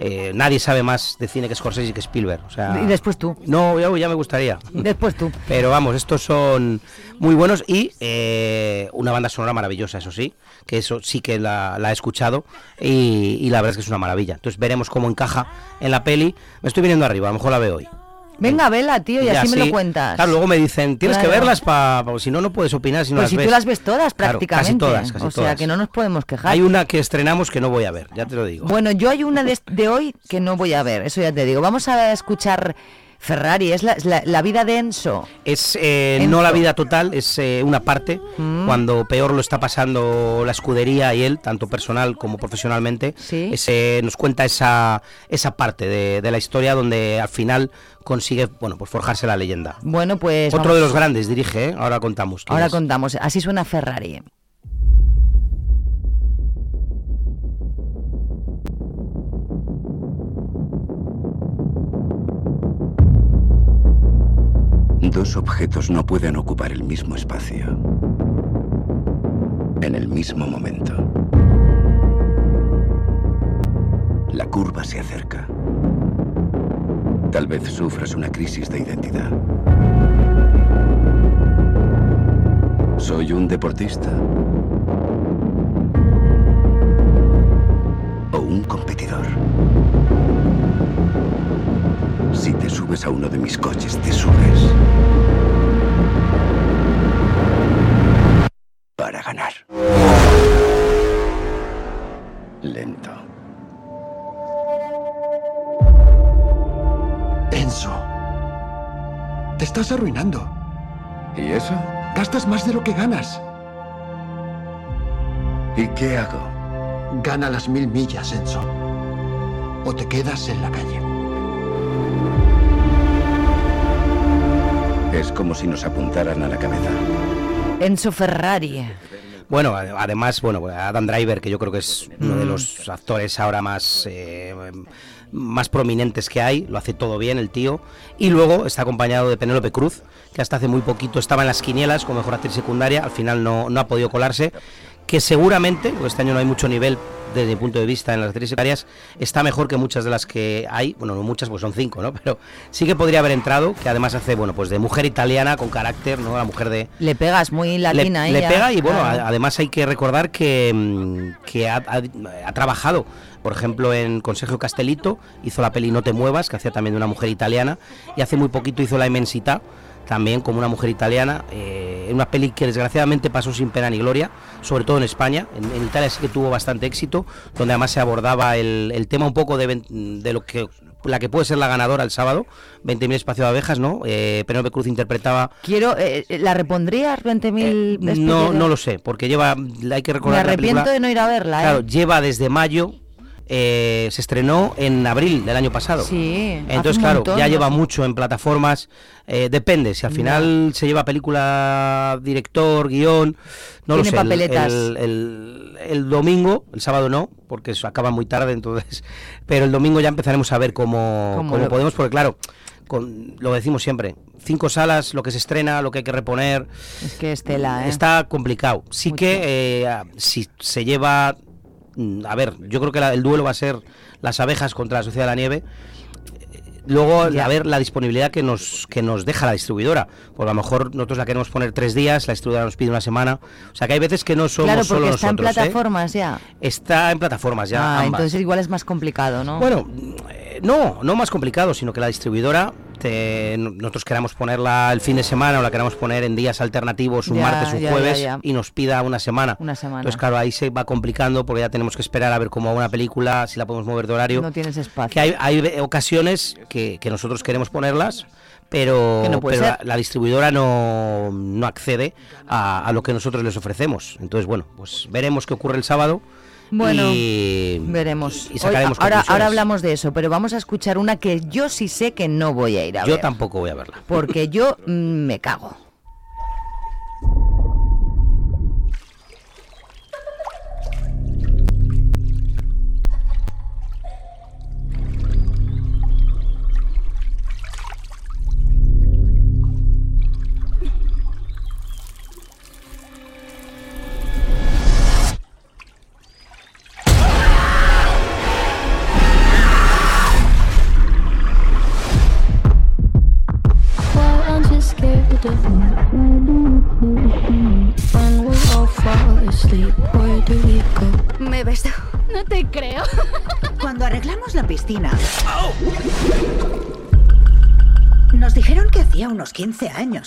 eh, nadie sabe más de cine que Scorsese y que Spielberg. O sea, Y después tú. No, ya, ya me gustaría. *laughs* Después tú. Pero vamos, estos son muy buenos y eh, una banda sonora maravillosa, eso sí, que eso sí que la, la he escuchado y, y la verdad es que es una maravilla. Entonces veremos cómo encaja en la peli. Me estoy viniendo arriba, a lo mejor la veo hoy. Venga, vela, tío, y así me lo cuentas. Claro, luego me dicen, tienes que verlas para, si no, no puedes opinar si no pues las si ves. tú las ves todas Claro, prácticamente. casi todas, casi o sea, todas. que no nos podemos quejar. Hay una que estrenamos que no voy a ver, ya te lo digo. Bueno, yo hay una de, de hoy que no voy a ver, eso ya te digo. Vamos a escuchar Ferrari, es la, es la- la vida de Enzo. Es eh, Enzo. no la vida total, es eh, una parte, Mm. cuando peor lo está pasando la escudería y él, tanto personal como profesionalmente. Ese- nos cuenta esa, esa parte de, de la historia donde al final consigue bueno, pues forjarse la leyenda. Bueno, pues. Otro vamos- de los grandes dirige, ¿eh? ahora contamos. Ahora es. contamos, así suena Ferrari. Dos objetos no pueden ocupar el mismo espacio en el mismo momento. La curva se acerca. Tal vez sufras una crisis de identidad. ¿Soy un deportista? Subes a uno de mis coches, te subes para ganar. Lento. Enzo. Te estás arruinando. ¿Y eso? Gastas más de lo que ganas. ¿Y qué hago? Gana las mil millas, Enzo. O te quedas en la calle. Es como si nos apuntaran a la cabeza. Enzo Ferrari. Bueno, ade- además, bueno, Adam Driver, que yo creo que es uno de Mm. los actores ahora más, eh, más prominentes que hay, lo hace todo bien el tío. Y luego está acompañado de Penélope Cruz, que hasta hace muy poquito estaba en las quinielas como mejor actriz secundaria, al final no, no ha podido colarse. Que seguramente, porque este año no hay mucho nivel desde mi punto de vista en las actrices secundarias, está mejor que muchas de las que hay, bueno, no muchas, pues son cinco, ¿no? *laughs* Pero sí que podría haber entrado, que además hace, bueno, pues de mujer italiana con carácter, ¿no? La mujer de, Le pegas muy latina le, le ella. pega y bueno, claro. a- además hay que recordar que, mm, que ha, ha- ha trabajado, por ejemplo, en Consejo Castelito, hizo la peli No te muevas, que hacía también de una mujer italiana, y hace muy poquito hizo La Inmensità, también como una mujer italiana, eh, en una peli que desgraciadamente pasó sin pena ni gloria, sobre todo en España, en, en Italia sí que tuvo bastante éxito, donde además se abordaba el, el tema un poco de, de lo que la que puede ser la ganadora el sábado, 20.000 espacio de abejas, ¿no? Eh, Penélope Cruz interpretaba Quiero, eh, ¿la repondrías 20.000? Eh, no, no lo sé, porque lleva, hay que Me recordar la arrepiento película- de no ir a verla, ¿eh? Claro, lleva desde mayo, eh, se estrenó en abril del año pasado. Sí, Entonces, claro, montón, ya no lleva mucho en plataformas. eh, depende, si al final se lleva película, director, guion, no lo sé. el- papeletas. El, el- el domingo, el sábado no, porque eso acaba muy tarde, entonces. Pero el domingo ya empezaremos a ver cómo, Cómo podemos, porque claro, con, lo decimos siempre, cinco salas, lo que se estrena, lo que hay que reponer. Es que Estela, ¿eh? Está complicado. Sí que eh, si se lleva. Mm, A ver, yo creo que la- el duelo va a ser las abejas contra la Sociedad de la Nieve. Luego, a ver la disponibilidad que nos, que nos deja la distribuidora. Pues a lo mejor nosotros la queremos poner tres días, la distribuidora nos pide una semana. O sea que hay veces que no somos Claro, solo porque está en. ¿eh? plataformas ya. Está en plataformas ya. ah, ambas. entonces igual es más complicado, ¿no? Bueno, eh, no, no más complicado, sino que la distribuidora, te- nosotros queramos ponerla el fin de semana o la queramos poner en días alternativos, un Ya, martes, un ya, jueves, ya. y nos pida una semana. Una semana. Entonces, claro, ahí se va complicando porque ya tenemos que esperar a ver cómo va una película, si la podemos mover de horario. No tienes espacio. Que hay, hay ocasiones que, que nosotros queremos ponerlas, pero, no la, la distribuidora no, no accede a, a lo que nosotros les ofrecemos. Entonces, bueno, pues veremos qué ocurre el sábado. Bueno, y, veremos. y sacaremos Hoy- ahora, ahora hablamos de eso, pero vamos a escuchar una que yo sí sé que no voy a ir a Yo ver. tampoco voy a verla. Porque yo mm, me cago.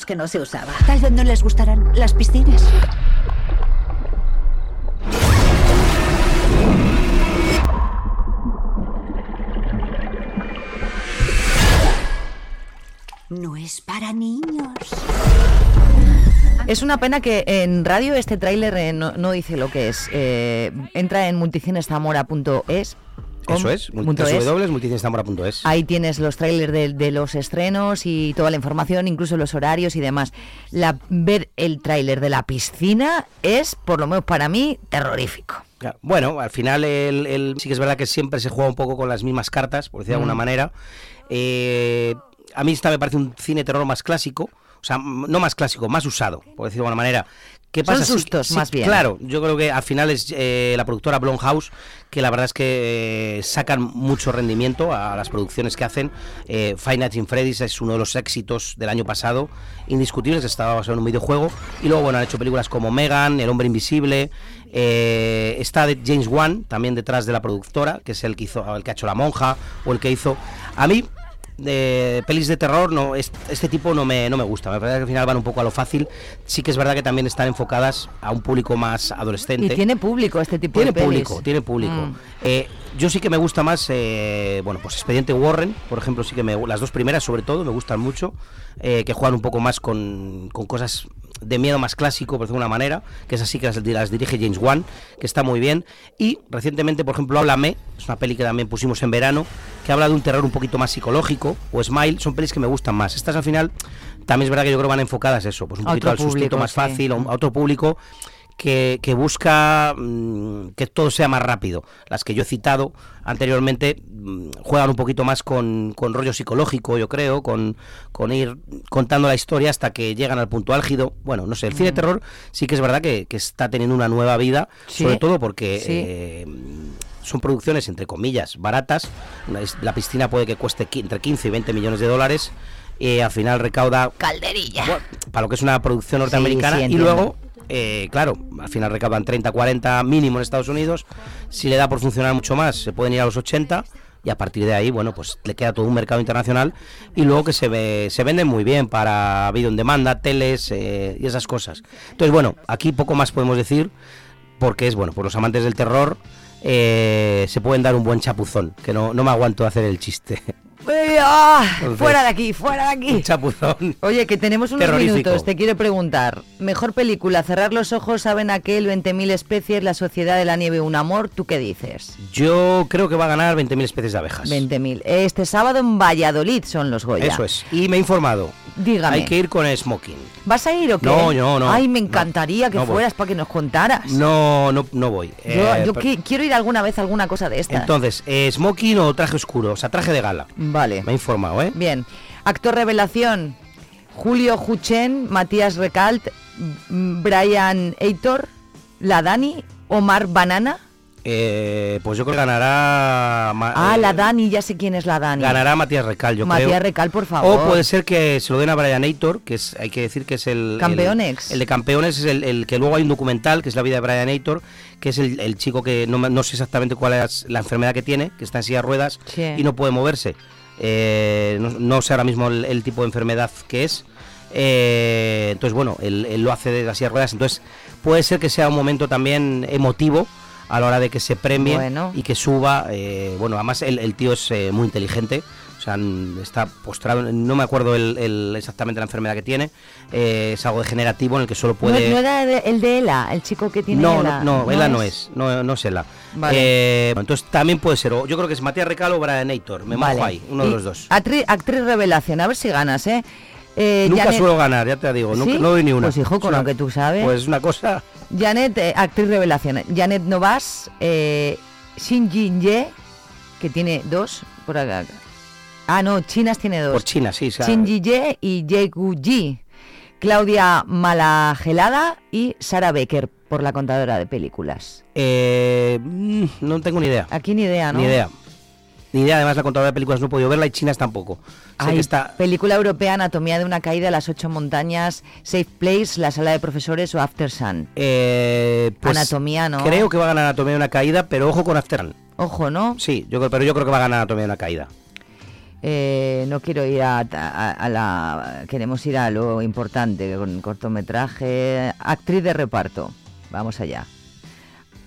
15 años que no se usaba. Tal vez no les gustarán las piscinas. No es para niños. Es una pena que en radio este tráiler eh, no, no dice lo que es. Eh, entra en multicinesamora.es. Eso es, punto es. www.multicinesamora.es. Ahí tienes los trailers de, de los estrenos y toda la información, incluso los horarios y demás. La, ver el tráiler de la piscina es, por lo menos para mí, terrorífico. Claro. Bueno, al final el, el- sí que es verdad que siempre se juega un poco con las mismas cartas, por decir de alguna Mm. manera. Eh, a mí esta me parece un cine terror más clásico, o sea, no más clásico, más usado, por decir de alguna manera. ¿Qué Son pasa? Sí- sustos, sí, más bien. Claro, yo creo que al final es eh, la productora Blumhouse que la verdad es que eh, sacan mucho rendimiento a las producciones que hacen. Eh, Five Nights in Freddy's es uno de los éxitos del año pasado, indiscutibles, estaba basado en un videojuego. Y luego, bueno, han hecho películas como Megan, El Hombre Invisible. eh, está James Wan también detrás de la productora, que es el que hizo, el que ha hecho La Monja o el que hizo. A mí de pelis de terror no es- este tipo no me, no me gusta me parece que al final van un poco a lo fácil sí que es verdad que también están enfocadas a un público más adolescente Y tiene público este tipo tiene de pelis. público, tiene público. Mm. Eh, yo sí que me gusta más, eh, bueno, pues Expediente Warren, por ejemplo, sí que me, las dos primeras sobre todo me gustan mucho, eh, que juegan un poco más con, con cosas de miedo más clásico, por decirlo de una manera, que es así que las, las dirige James Wan, que está muy bien. Y recientemente, por ejemplo, Háblame, es una peli que también pusimos en verano, que habla de un terror un poquito más psicológico, o Smile, son pelis que me gustan más. Estas al final, también es verdad que yo creo que van enfocadas a eso, pues un poquito al público, más sí. fácil, a otro público que, que busca mm, que todo sea más rápido. Las que yo he citado anteriormente mm, juegan un poquito más con, con rollo psicológico, yo creo, con, con ir contando la historia hasta que llegan al punto álgido. Bueno, no sé, el cine de Mm. terror sí que es verdad que, que está teniendo una nueva vida, Sí. sobre todo porque Sí. eh, son producciones, entre comillas, baratas. La piscina puede que cueste entre 15 y 20 millones de dólares. Y al final recauda Calderilla. para lo que es una producción norteamericana sí, y luego eh, claro al final recaudan 30 40 mínimo en Estados Unidos. Si le da por funcionar mucho más se pueden ir a los 80 y a partir de ahí bueno pues le queda todo un mercado internacional y luego que se ve, se venden muy bien para video en demanda teles eh, y esas cosas. Entonces bueno aquí poco más podemos decir porque es bueno por los amantes del terror eh, se pueden dar un buen chapuzón que no, no me aguanto hacer el chiste *laughs* Entonces, fuera de aquí, fuera de aquí. un chapuzón Oye, que tenemos unos minutos. Te quiero preguntar. Mejor película, Cerrar los ojos, saben aquel, 20.000 especies, La Sociedad de la Nieve, un amor. ¿Tú qué dices? Yo creo que va a ganar 20.000 especies de abejas. 20.000. Este sábado en Valladolid son los Goya. Eso es. Y me he informado. Dígame. Hay que ir con smoking. ¿Vas a ir o qué? No, no, no, Ay, me no, encantaría que no voy. fueras para que nos contaras. No, no, no voy. Yo, Eh, yo pero- qui- quiero ir alguna vez a alguna cosa de estas. Entonces, eh, smoking o traje oscuro, o sea, traje de gala. Vale. Me he informado, ¿eh? Bien. Actor revelación. Julio Juchen, Matías Recalt, Brian Eitor, La Dani, Omar Banana. Eh, pues yo creo que ganará. Ah, eh, la Dani, ya sé quién es la Dani. Ganará Matías Recal, yo Matías creo. Recal, por favor. O puede ser que se lo den a Brian Aitor, que es, hay que decir que es el... Campeones. El, el de Campeones es el, el que luego hay un documental, que es la vida de Brian Aitor, que es el, el chico que no, no sé exactamente cuál es la enfermedad que tiene, que está en silla de ruedas Sí. y no puede moverse. Eh, no, no sé ahora mismo el, el tipo de enfermedad que es. Eh, entonces, bueno, él, él lo hace de la silla de ruedas. Entonces, puede ser que sea un momento también emotivo a la hora de que se premie Bueno. y que suba. eh, bueno, además el, el tío es muy inteligente. O sea, está postrado, no me acuerdo el, el- exactamente la enfermedad que tiene. eh, es algo degenerativo en el que solo ¿No, puede... no era de- el de Ela, el chico que tiene No, Ela? no, no, Ela no es, no, no es Ela. Vale. Eh, entonces también puede ser, yo creo que es Matías Recalo o Brian Aitor, me Vale. mojo ahí, uno de Y los dos. Actriz, actriz revelación, a ver si ganas, ¿eh? Eh, Nunca Janet- suelo ganar, ya te digo, nunca, ¿Sí? no doy ni una. Pues hijo, Es con una- lo que tú sabes. Pues una cosa... Janet, eh, actriz revelación. Janet Novas, eh, Shin Jin Ye, que tiene dos. Por acá. Ah, no, Chinas tiene dos. Por China, sí. o sea, Shin Ji Ye y Ye Gu Ji. Claudia Malagelada y Sara Becker, por la contadora de películas. eh, mm, no tengo ni idea. Aquí ni idea, ¿no? Ni idea. Ni idea, además la contadora de películas no he podido verla y chinas tampoco. Hay está... película europea, Anatomía de una caída, Las ocho montañas, Safe Place, La sala de profesores o After Sun. Eh, pues Anatomía, ¿no? Creo que va a ganar Anatomía de una caída, pero ojo con After Sun. Ojo, ¿no? Sí, yo pero yo creo que va a ganar Anatomía de una caída. Eh, no quiero ir a, la... Queremos ir a lo importante, con cortometraje. Actriz de reparto. Vamos allá.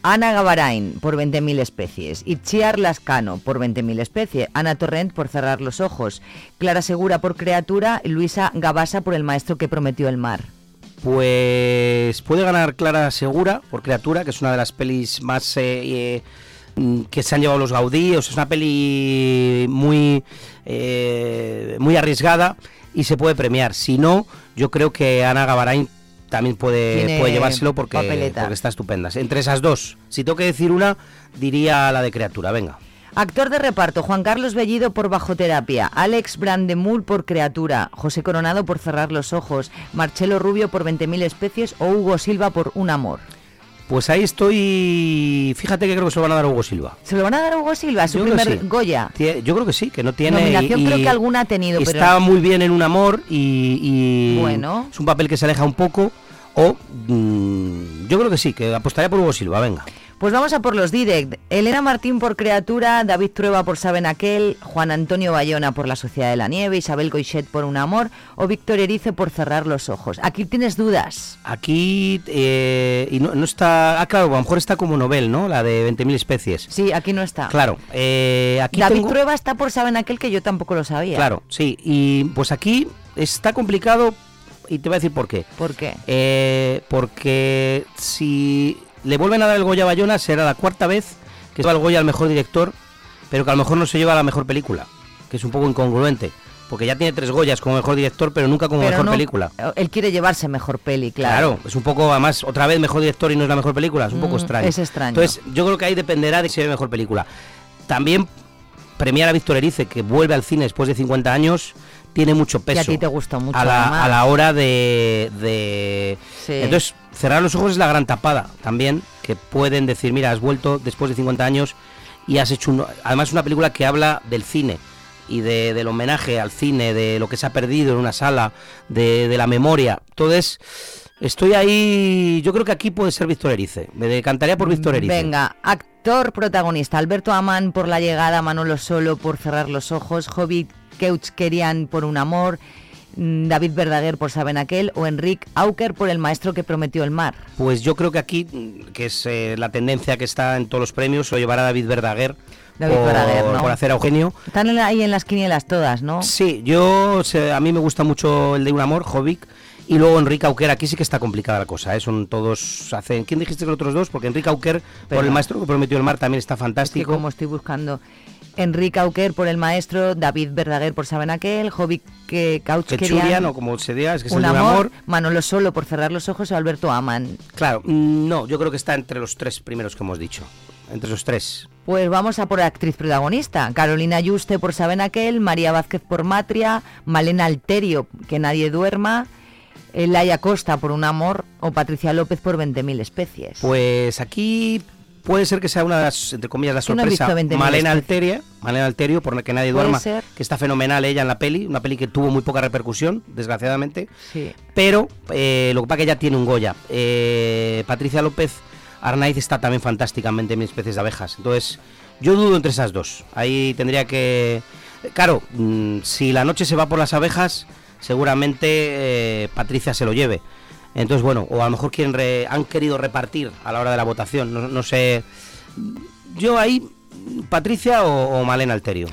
Ana Gavarain por 20.000 especies. Itziar Lascano por 20.000 especies. Ana Torrent por cerrar los ojos. Clara Segura por criatura. Luisa Gabasa por el maestro que prometió el mar. Pues puede ganar Clara Segura por Criatura, que es una de las pelis más eh, eh, que se han llevado los Gaudí. O sea, es una peli muy, eh, muy arriesgada y se puede premiar. Si no, yo creo que Ana Gavarain también puede, puede llevárselo porque, porque está estupenda. Entre esas dos, si tengo que decir una, diría la de Criatura. Venga. Actor de reparto, Juan Carlos Bellido por Bajo Terapia, Alex Brandemul por Criatura, José Coronado por Cerrar los Ojos, Marcelo Rubio por 20.000 especies o Hugo Silva por Un Amor. Pues ahí estoy. Fíjate que creo que se lo van a dar a Hugo Silva. ¿Se lo van a dar a Hugo Silva, su Yo primer sí. Goya? Yo creo que sí, que no tiene. Nominación y- creo que alguna ha tenido, pero- Está muy bien en un amor y, y Bueno. es un papel que se aleja un poco. O mm, yo creo que sí, que apostaría por Hugo Silva, venga. Pues vamos a por los direct. Elena Martín por Criatura, David Trueba por Saben Aquel, Juan Antonio Bayona por La Sociedad de la Nieve, Isabel Goichet por Un Amor o Víctor Erice por Cerrar los Ojos. Aquí tienes dudas. Aquí eh, y no, no está. Ah, claro, a lo mejor está como novel, ¿no? La de 20.000 especies. Sí, aquí no está. Claro, eh, aquí David tengo- Trueba está por Saben Aquel que yo tampoco lo sabía. Claro, sí. Y pues aquí está complicado y te voy a decir por qué. ¿Por qué? Eh, porque si le vuelven a dar el Goya a Bayona será la cuarta vez que lleva el Goya al mejor director, pero que a lo mejor no se lleva a la mejor película, que es un poco incongruente. Porque ya tiene tres Goyas como mejor director, pero nunca como Pero mejor no- película. Él quiere llevarse mejor peli, claro. Claro, es un poco, además, otra vez mejor director y no es la mejor película, es un poco Mm, extraño. es extraño. Entonces, yo creo que ahí dependerá de si hay mejor película. También premiar a Víctor Erice, que vuelve al cine después de 50 años, tiene mucho peso. Y a ti te gusta mucho, A la, a la hora de... de- Sí. Entonces, cerrar los ojos es la gran tapada también, que pueden decir, mira, has vuelto después de 50 años y has hecho, un- además, una película que habla del cine y de- del homenaje al cine, de lo que se ha perdido en una sala, de, de la memoria. Entonces, estoy ahí, yo creo que aquí puede ser Víctor Erice. Me decantaría por Víctor Erice. Venga, actor protagonista, Alberto Amán por La Llegada, Manolo Solo por Cerrar los Ojos, Hobbit Kerian por Un Amor, mm, David Verdaguer por Saben Aquel o Enric Auker por El Maestro que Prometió el Mar. Pues yo creo que aquí, que es eh, la tendencia que está en todos los premios, lo llevará David Verdaguer. David por, Verdaguer, ¿no? por hacer a Eugenio. Están ahí en las quinielas todas, ¿no? Sí, yo a mí me gusta mucho el de Un Amor, Jovic. Y luego Enrique Auquer, aquí sí que está complicada la cosa, ¿eh? son todos, hacen, ¿quién dijiste que los otros dos? Porque Enrique Auquer, por el maestro que prometió el mar, también está Es que fantástico. como estoy buscando Enrique Auker por El Maestro, David Verdaguer por Saben Aquel, Hobbit Que Couchkerian Churian, o como se diga, es que es el Un Un amor, amor. Manolo Solo por Cerrar los Ojos o Alberto Aman. Claro, mm, no, yo creo que está entre los tres primeros que hemos dicho. Entre los tres. Pues vamos a por actriz protagonista. Carolina Yuste por Saben Aquel, María Vázquez por Matria, Malena Alterio, Que Nadie Duerma, eh, Laia Costa por Un Amor o Patricia López por 20.000 especies. Pues aquí puede ser que sea una de las, entre comillas, la no sorpresa. 20.000 Malena. Alteria, Malena Alterio, por que nadie duerma, ser. que está fenomenal ella en la peli, una peli que tuvo muy poca repercusión, desgraciadamente. Sí. Pero eh, lo que pasa es que ella tiene un Goya. Eh, Patricia López Arnaiz está también fantásticamente en Mis especies de abejas. Entonces, yo dudo entre esas dos. Ahí tendría que. Claro, mm, si la noche se va por las abejas, seguramente eh, Patricia se lo lleve. Entonces, bueno, o a lo mejor quieren re- han querido repartir a la hora de la votación. No, no sé. Yo ahí, Patricia o, o Malena Alterio.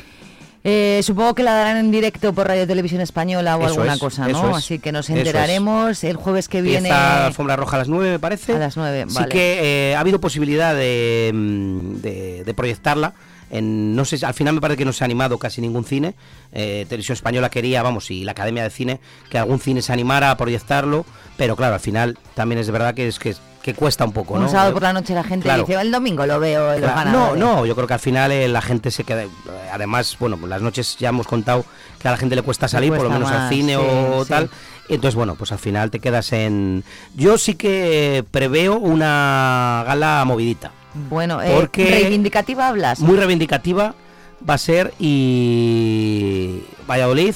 Eh, supongo que la darán en directo por Radio Televisión Española o Eso alguna es, cosa, ¿no? es, Así que nos enteraremos el jueves que viene. La alfombra roja a las 9, me parece. A las 9, Sí vale. que eh, ha habido posibilidad de, mm, de- de proyectarla. En, no sé, si- al final me parece que no se ha animado casi ningún cine. Eh, Televisión Española quería, vamos, y la Academia de Cine, que algún cine se animara a proyectarlo. Pero claro, al final también es de verdad que es que, que cuesta un poco, Un ¿no? sábado por la noche la gente Claro. dice, el domingo lo veo Claro, no, ganadores". no, yo creo que al final eh, la gente se queda. Además, bueno, pues las noches ya hemos contado que a la gente le cuesta salir, por lo menos al cine sí, o sí. tal. Entonces, bueno, pues al final te quedas en. Yo sí que preveo una gala movidita. Bueno, eh, Porque- reivindicativa hablas. Muy reivindicativa. va a ser y Valladolid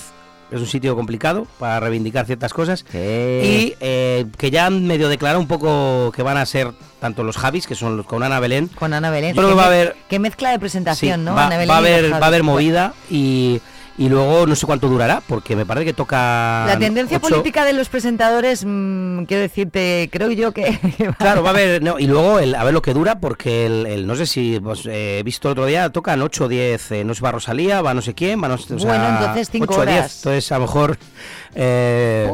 es un sitio complicado para reivindicar ciertas cosas y eh, que ya han medio declarado un poco que van a ser tanto los Javis que son los con Ana Belén Con Ana Belén. Creo que va a haber Qué mezcla de presentación, Sí, ¿no? va, Ana Belén va a haber va a haber movida y, y luego no sé cuánto durará porque me parece que toca La tendencia ocho- política de los presentadores, mm, quiero decirte, creo yo que... *laughs* Claro, va a *laughs* haber, no, y luego el, a ver lo que dura, porque el, el- no sé si pues, eh, he visto el otro día, tocan 8 o 10, eh, no sé, va Rosalía, va no sé quién, va no sé, o sea, Bueno, entonces cinco 8 o 10, horas. entonces a lo mejor, eh,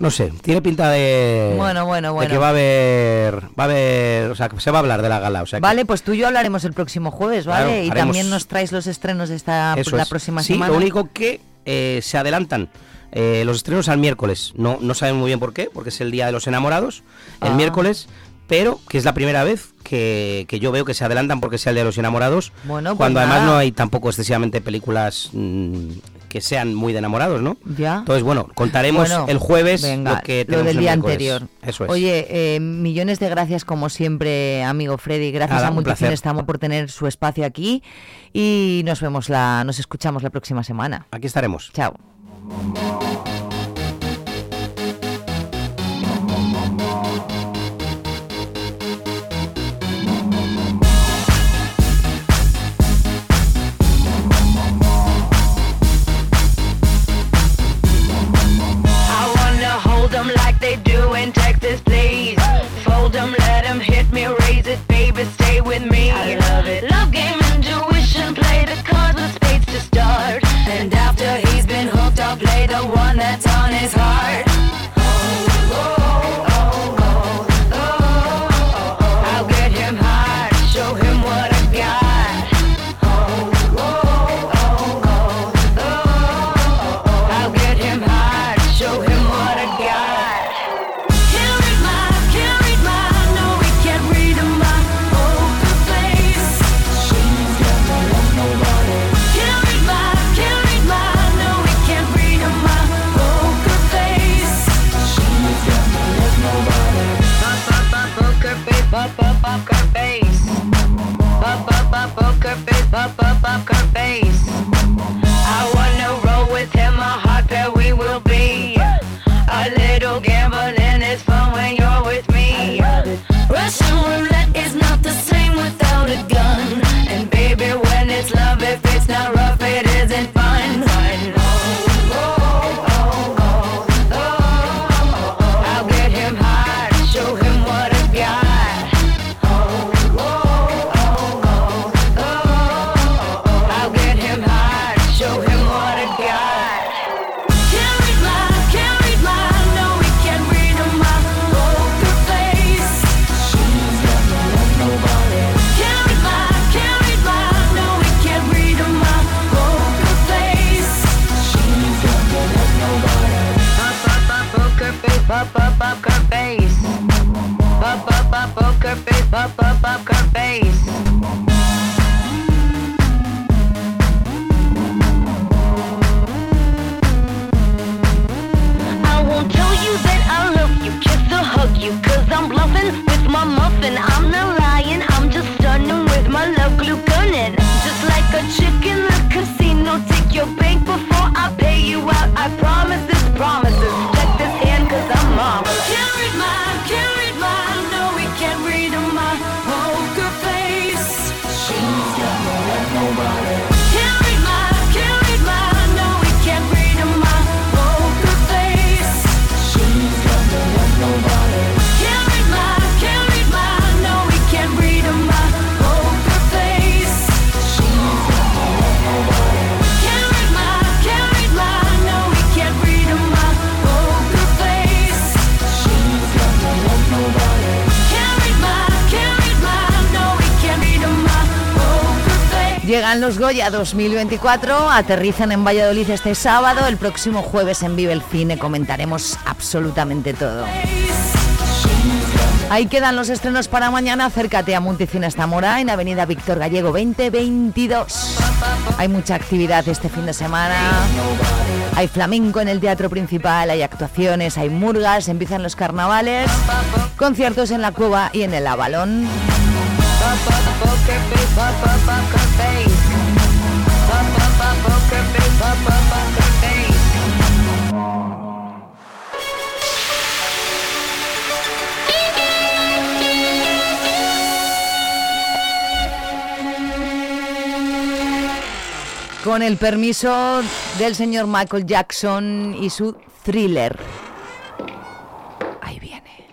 no sé, tiene pinta de, Bueno, bueno, de bueno. que va a haber, va a haber, o sea, que se va a hablar de la gala, o sea, que- Vale, pues tú y yo hablaremos el próximo jueves, ¿vale? Claro, y haremos- también nos traes los estrenos de esta eso la es. próxima sí, semana. lo único que eh, se adelantan eh, los estrenos al miércoles. No, no saben muy bien por qué, porque es el día de los enamorados, el Ah. miércoles, pero que es la primera vez que, que yo veo que se adelantan porque sea el día de los enamorados. Bueno, pues cuando además no hay tampoco excesivamente películas mm, que sean muy de enamorados, ¿no? Ya. Entonces, bueno, contaremos Bueno, el jueves venga, lo que lo tenemos del el día anterior. Eso es. Oye, eh, millones de gracias como siempre, amigo Freddy. Gracias Nada, a placer. Estamos por tener su espacio aquí y nos vemos la, nos escuchamos la próxima semana. Aquí estaremos. Chao. up, up, up, cafe. Goya 2024, aterrizan en Valladolid este sábado, el próximo jueves en Vive el Cine comentaremos absolutamente todo. Ahí quedan los estrenos para mañana, acércate a Multicines Zamora en Avenida Víctor Gallego 2022. Hay mucha actividad este fin de semana, hay flamenco en el teatro principal, hay actuaciones, hay murgas, empiezan los carnavales, conciertos en la cueva y en el Avalón con el permiso del señor Michael Jackson y su thriller. Ahí viene.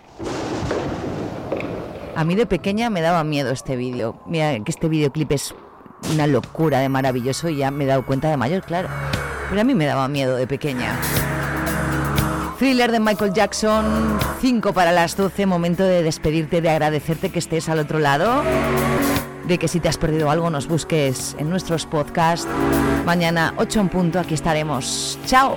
A mí de pequeña me daba miedo este vídeo. Mira que este videoclip es una locura de maravilloso y ya me he dado cuenta de mayor, claro. Pero a mí me daba miedo de pequeña. Thriller de Michael Jackson, 5 para las 12, momento de despedirte, de agradecerte que estés al otro lado, de que si te has perdido algo nos busques en nuestros podcasts. Mañana 8 en punto, aquí estaremos. Chao.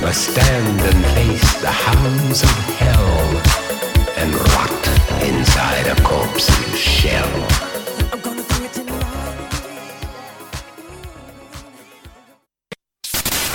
must stand and face the hounds of hell and rot inside a corpse's shell.